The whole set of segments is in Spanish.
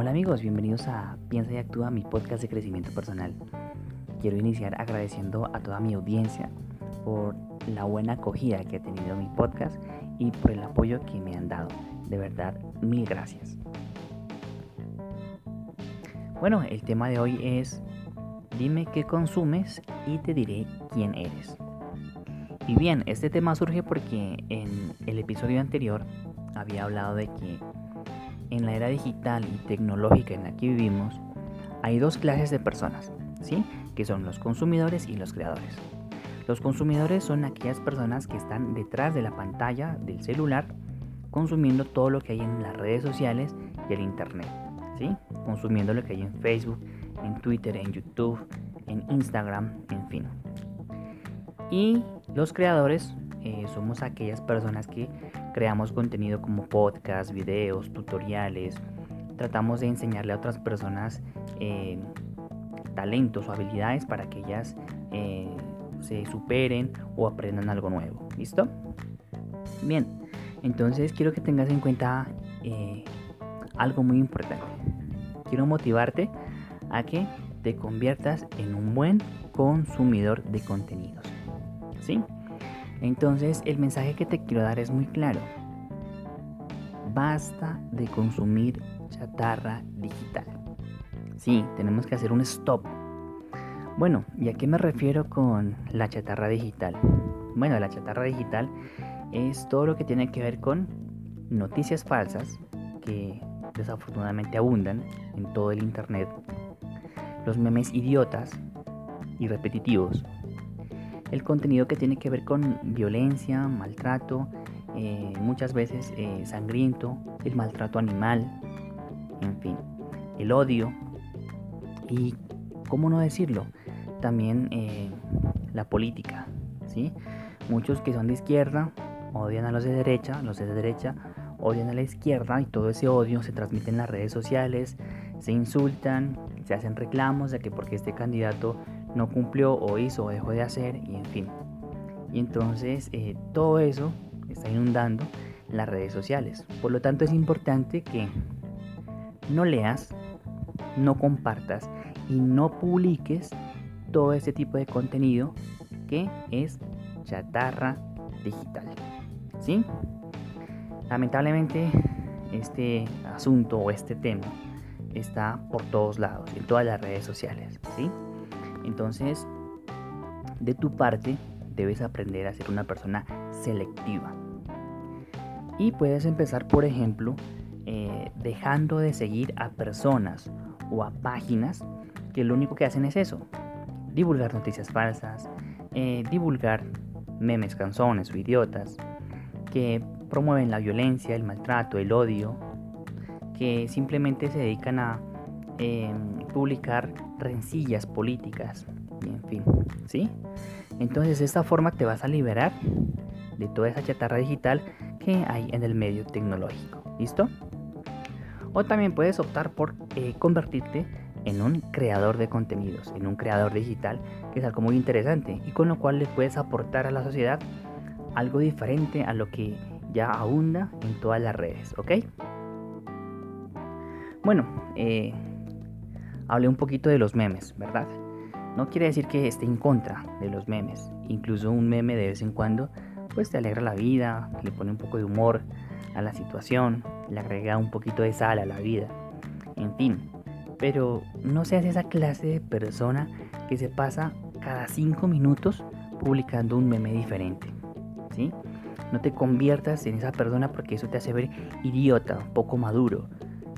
Hola amigos, bienvenidos a Piensa y Actúa, mi podcast de crecimiento personal. Quiero iniciar agradeciendo a toda mi audiencia por la buena acogida que ha tenido mi podcast y por el apoyo que me han dado. De verdad, mil gracias. Bueno, el tema de hoy es Dime qué consumes y te diré quién eres. Y bien, este tema surge porque en el episodio anterior había hablado de que en la era digital y tecnológica en la que vivimos, hay dos clases de personas, ¿sí? Que son los consumidores y los creadores. Los consumidores son aquellas personas que están detrás de la pantalla del celular consumiendo todo lo que hay en las redes sociales y el internet, ¿sí? Consumiendo lo que hay en Facebook, en Twitter, en YouTube, en Instagram, en fin. Y los creadores eh, somos aquellas personas que creamos contenido como podcast, videos, tutoriales. Tratamos de enseñarle a otras personas eh, talentos o habilidades para que ellas eh, se superen o aprendan algo nuevo. ¿Listo? Bien, entonces quiero que tengas en cuenta algo muy importante. Quiero motivarte a que te conviertas en un buen consumidor de contenidos. ¿Sí? Entonces el mensaje que te quiero dar es muy claro. Basta de consumir chatarra digital. Sí, tenemos que hacer un stop. Bueno, ¿y a qué me refiero con la chatarra digital? Bueno, la chatarra digital es todo lo que tiene que ver con noticias falsas que desafortunadamente abundan en todo el internet, los memes idiotas y repetitivos, el contenido que tiene que ver con violencia, maltrato, eh, muchas veces eh, sangriento, el maltrato animal, en fin, el odio y, ¿cómo no decirlo? También eh, la política, ¿sí? Muchos que son de izquierda odian a los de derecha, los de derecha odian a la izquierda y todo ese odio se transmite en las redes sociales, se insultan, se hacen reclamos de que porque este candidato no cumplió o hizo o dejó de hacer y en fin. Y entonces eh, todo eso está inundando las redes sociales. Por lo tanto es importante que no leas, no compartas y no publiques todo ese tipo de contenido que es chatarra digital. ¿Sí? Lamentablemente este asunto o este tema está por todos lados, en todas las redes sociales. ¿Sí? Entonces, de tu parte, debes aprender a ser una persona selectiva. Y puedes empezar, por ejemplo, eh, dejando de seguir a personas o a páginas que lo único que hacen es eso. Divulgar noticias falsas, eh, divulgar memes, canzones o idiotas, que promueven la violencia, el maltrato, el odio, que simplemente se dedican a publicar rencillas políticas y en fin, ¿sí? Entonces de esta forma te vas a liberar de toda esa chatarra digital que hay en el medio tecnológico, ¿listo? O también puedes optar por eh, convertirte en un creador de contenidos, en un creador digital, que es algo muy interesante y con lo cual le puedes aportar a la sociedad algo diferente a lo que ya abunda en todas las redes, ¿ok? Bueno, eh, hablé un poquito de los memes, ¿verdad? No quiere decir que esté en contra de los memes. Incluso un meme de vez en cuando, pues te alegra la vida, le pone un poco de humor a la situación, le agrega un poquito de sal a la vida. En fin, pero no seas esa clase de persona que se pasa cada cinco minutos publicando un meme diferente. ¿sí? No te conviertas en esa persona porque eso te hace ver idiota, poco maduro.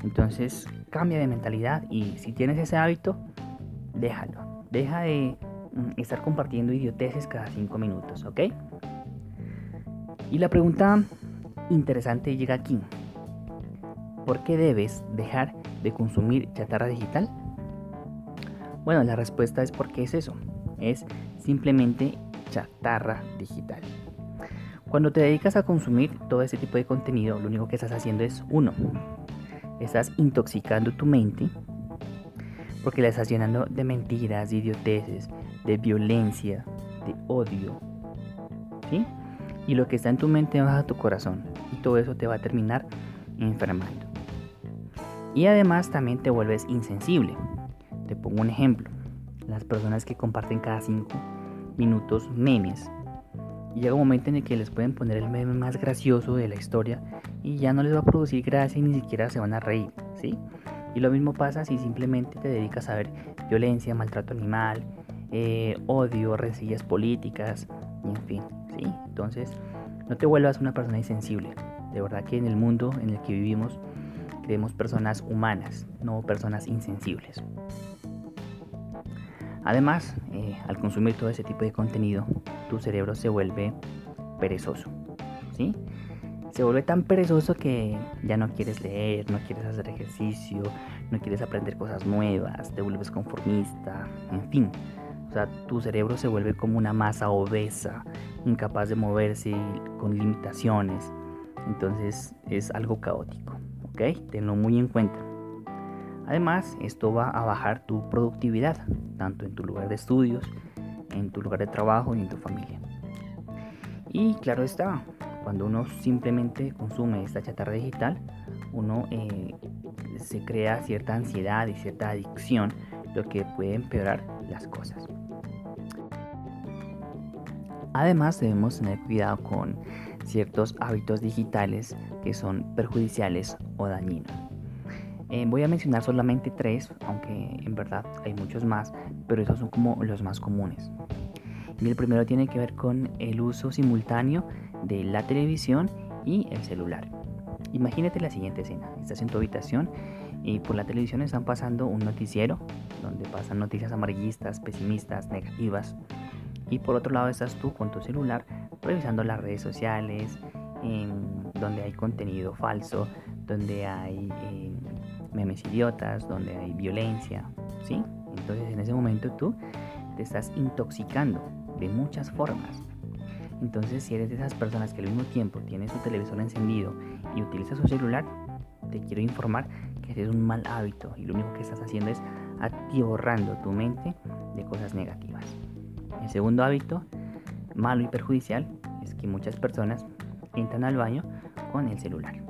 Entonces cambia de mentalidad y si tienes ese hábito, déjalo. Deja de mm, estar compartiendo idioteces cada cinco minutos, ¿ok? Y la pregunta interesante llega aquí. ¿Por qué debes dejar de consumir chatarra digital? Bueno, la respuesta es porque es eso. Es simplemente chatarra digital. Cuando te dedicas a consumir todo ese tipo de contenido, lo único que estás haciendo es uno, estás intoxicando tu mente porque la estás llenando de mentiras, de idioteces, de violencia, de odio. ¿Sí? Y lo que está en tu mente va a tu corazón y todo eso te va a terminar enfermando. Y además también te vuelves insensible. Te pongo un ejemplo. Las personas que comparten cada 5 minutos memes. Y llega un momento en el que les pueden poner el meme más gracioso de la historia y ya no les va a producir gracia y ni siquiera se van a reír, ¿sí? Y lo mismo pasa si simplemente te dedicas a ver violencia, maltrato animal, eh, odio, rencillas políticas, y en fin, ¿sí? Entonces, no te vuelvas una persona insensible. De verdad que en el mundo en el que vivimos queremos personas humanas, no personas insensibles. Además, eh, al consumir todo ese tipo de contenido, tu cerebro se vuelve perezoso, ¿sí? Se vuelve tan perezoso que ya no quieres leer, no quieres hacer ejercicio, no quieres aprender cosas nuevas, te vuelves conformista, en fin. O sea, tu cerebro se vuelve como una masa obesa, incapaz de moverse, con limitaciones. Entonces es algo caótico, ¿ok? Tenlo muy en cuenta. Además, esto va a bajar tu productividad, tanto en tu lugar de estudios, en tu lugar de trabajo y en tu familia. Y claro está, cuando uno simplemente consume esta chatarra digital, uno eh, se crea cierta ansiedad y cierta adicción, lo que puede empeorar las cosas. Además debemos tener cuidado con ciertos hábitos digitales que son perjudiciales o dañinos. Eh, voy a mencionar solamente tres, aunque en verdad hay muchos más, pero esos son como los más comunes. Y el primero tiene que ver con el uso simultáneo de la televisión y el celular. Imagínate la siguiente escena. Estás en tu habitación y por la televisión están pasando un noticiero donde pasan noticias amarillistas, pesimistas, negativas. Y por otro lado estás tú con tu celular revisando las redes sociales, donde hay contenido falso, donde hay eh, memes idiotas, donde hay violencia, ¿sí? Entonces en ese momento tú te estás intoxicando de muchas formas. Entonces si eres de esas personas que al mismo tiempo tiene su televisor encendido y utiliza su celular, te quiero informar que ese es un mal hábito y lo único que estás haciendo es atiborrando tu mente de cosas negativas. El segundo hábito, malo y perjudicial, es que muchas personas entran al baño con el celular.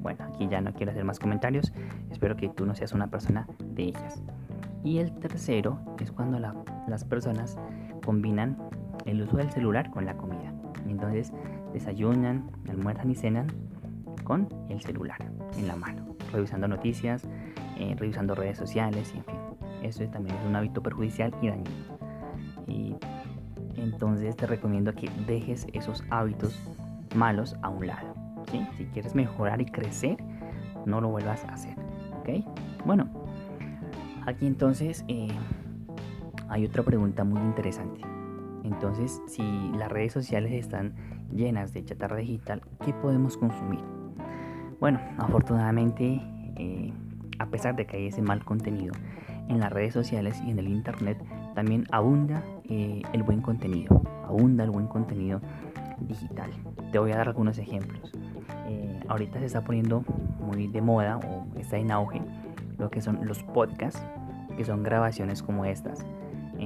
Bueno, aquí ya no quiero hacer más comentarios. Espero que tú no seas una persona de ellas. Y el tercero es cuando las personas combinan el uso del celular con la comida. Entonces desayunan, almuerzan y cenan con el celular en la mano, revisando noticias, eh, revisando redes sociales, y en fin. Eso también es un hábito perjudicial y dañino. Y entonces te recomiendo que dejes esos hábitos malos a un lado. Si quieres mejorar y crecer, no lo vuelvas a hacer. Bueno, aquí entonces eh, hay otra pregunta muy interesante. Entonces, si las redes sociales están llenas de chatarra digital, ¿qué podemos consumir? Bueno, afortunadamente, eh, a pesar de que hay ese mal contenido en las redes sociales y en el internet, también abunda eh, el buen contenido, abunda el buen contenido digital. Te voy a dar algunos ejemplos. Eh, ahorita se está poniendo muy de moda o está en auge lo que son los podcasts, que son grabaciones como estas.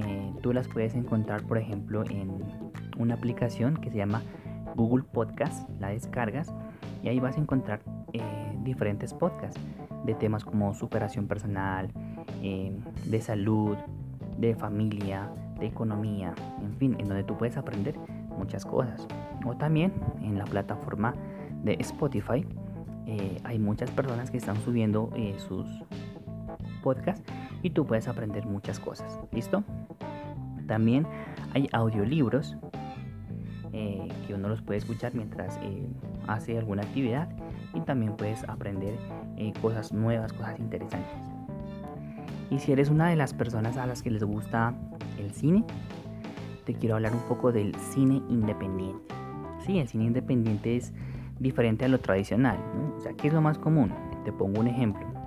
Eh, tú las puedes encontrar, por ejemplo, en una aplicación que se llama Google Podcast, la descargas y ahí vas a encontrar eh, diferentes podcasts de temas como superación personal, de salud, de familia, de economía, en fin, en donde tú puedes aprender muchas cosas. O también en la plataforma de Spotify eh, hay muchas personas que están subiendo eh, sus podcasts y tú puedes aprender muchas cosas. ¿Listo? También hay audiolibros eh, que uno los puede escuchar mientras hace alguna actividad y también puedes aprender cosas nuevas, cosas interesantes. Y si eres una de las personas a las que les gusta el cine, te quiero hablar un poco del cine independiente. Sí, el cine independiente es diferente a lo tradicional. O sea, ¿qué es lo más común? Te pongo un ejemplo.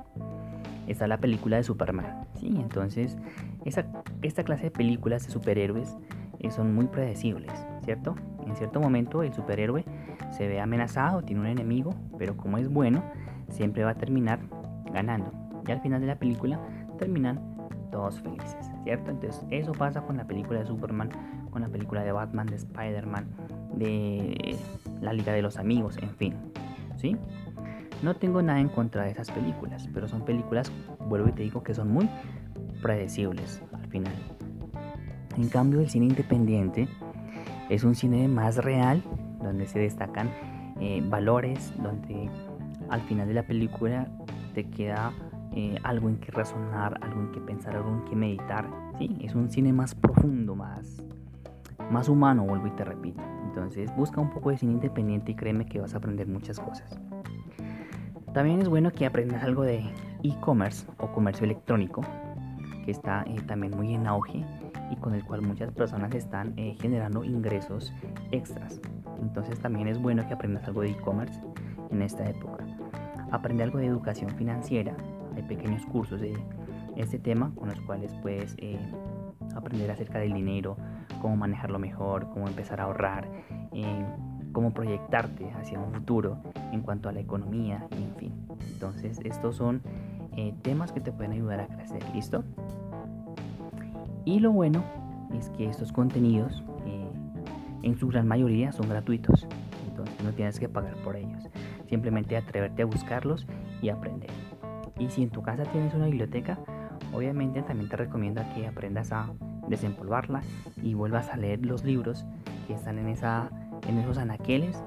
Está la película de Superman. ¿sí? Entonces, esa, esta clase de películas de superhéroes eh, son muy predecibles, ¿cierto? En cierto momento el superhéroe se ve amenazado, tiene un enemigo, pero como es bueno, siempre va a terminar ganando. Y al final de la película terminan todos felices, ¿cierto? Entonces eso pasa con la película de Superman, con la película de Batman, de Spider-Man, de la Liga de los Amigos, en fin. ¿Sí? No tengo nada en contra de esas películas, pero son películas, vuelvo y te digo, que son muy predecibles al final. En cambio, el cine independiente es un cine más real, donde se destacan eh, valores, donde al final de la película te queda eh, algo en que razonar, algo en que pensar, algo en que meditar. ¿sí? Es un cine más profundo, más, más humano, vuelvo y te repito. Entonces busca un poco de cine independiente y créeme que vas a aprender muchas cosas. También es bueno que aprendas algo de e-commerce o comercio electrónico, que está eh, también muy en auge y con el cual muchas personas están eh, generando ingresos extras. Entonces también es bueno que aprendas algo de e-commerce en esta época. Aprende algo de educación financiera, hay pequeños cursos de este tema con los cuales puedes eh, aprender acerca del dinero, cómo manejarlo mejor, cómo empezar a ahorrar, cómo proyectarte hacia un futuro en cuanto a la economía, en fin. Entonces, estos son eh, temas que te pueden ayudar a crecer, ¿listo? Y lo bueno es que estos contenidos, en su gran mayoría, son gratuitos. Entonces, no tienes que pagar por ellos. Simplemente atreverte a buscarlos y aprender. Y si en tu casa tienes una biblioteca, obviamente también te recomiendo que aprendas a desempolvarla y vuelvas a leer los libros que están en, esa, en esos anaqueles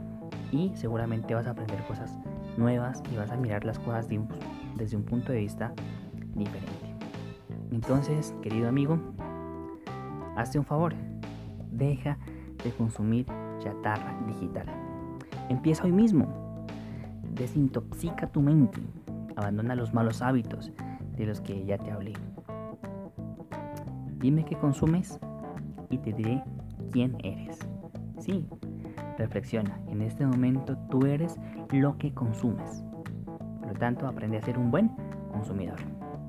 y seguramente vas a aprender cosas nuevas y vas a mirar las cosas desde un punto de vista diferente. Entonces, querido amigo, hazte un favor, deja de consumir chatarra digital. Empieza hoy mismo, desintoxica tu mente, Abandona los malos hábitos de los que ya te hablé. Dime qué consumes y te diré quién eres. Sí, reflexiona. En este momento tú eres lo que consumes. Por lo tanto, aprende a ser un buen consumidor.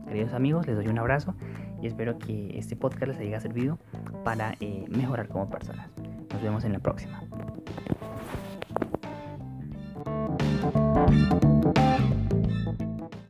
Queridos amigos, les doy un abrazo y espero que este podcast les haya servido para eh, mejorar como personas. Nos vemos en la próxima.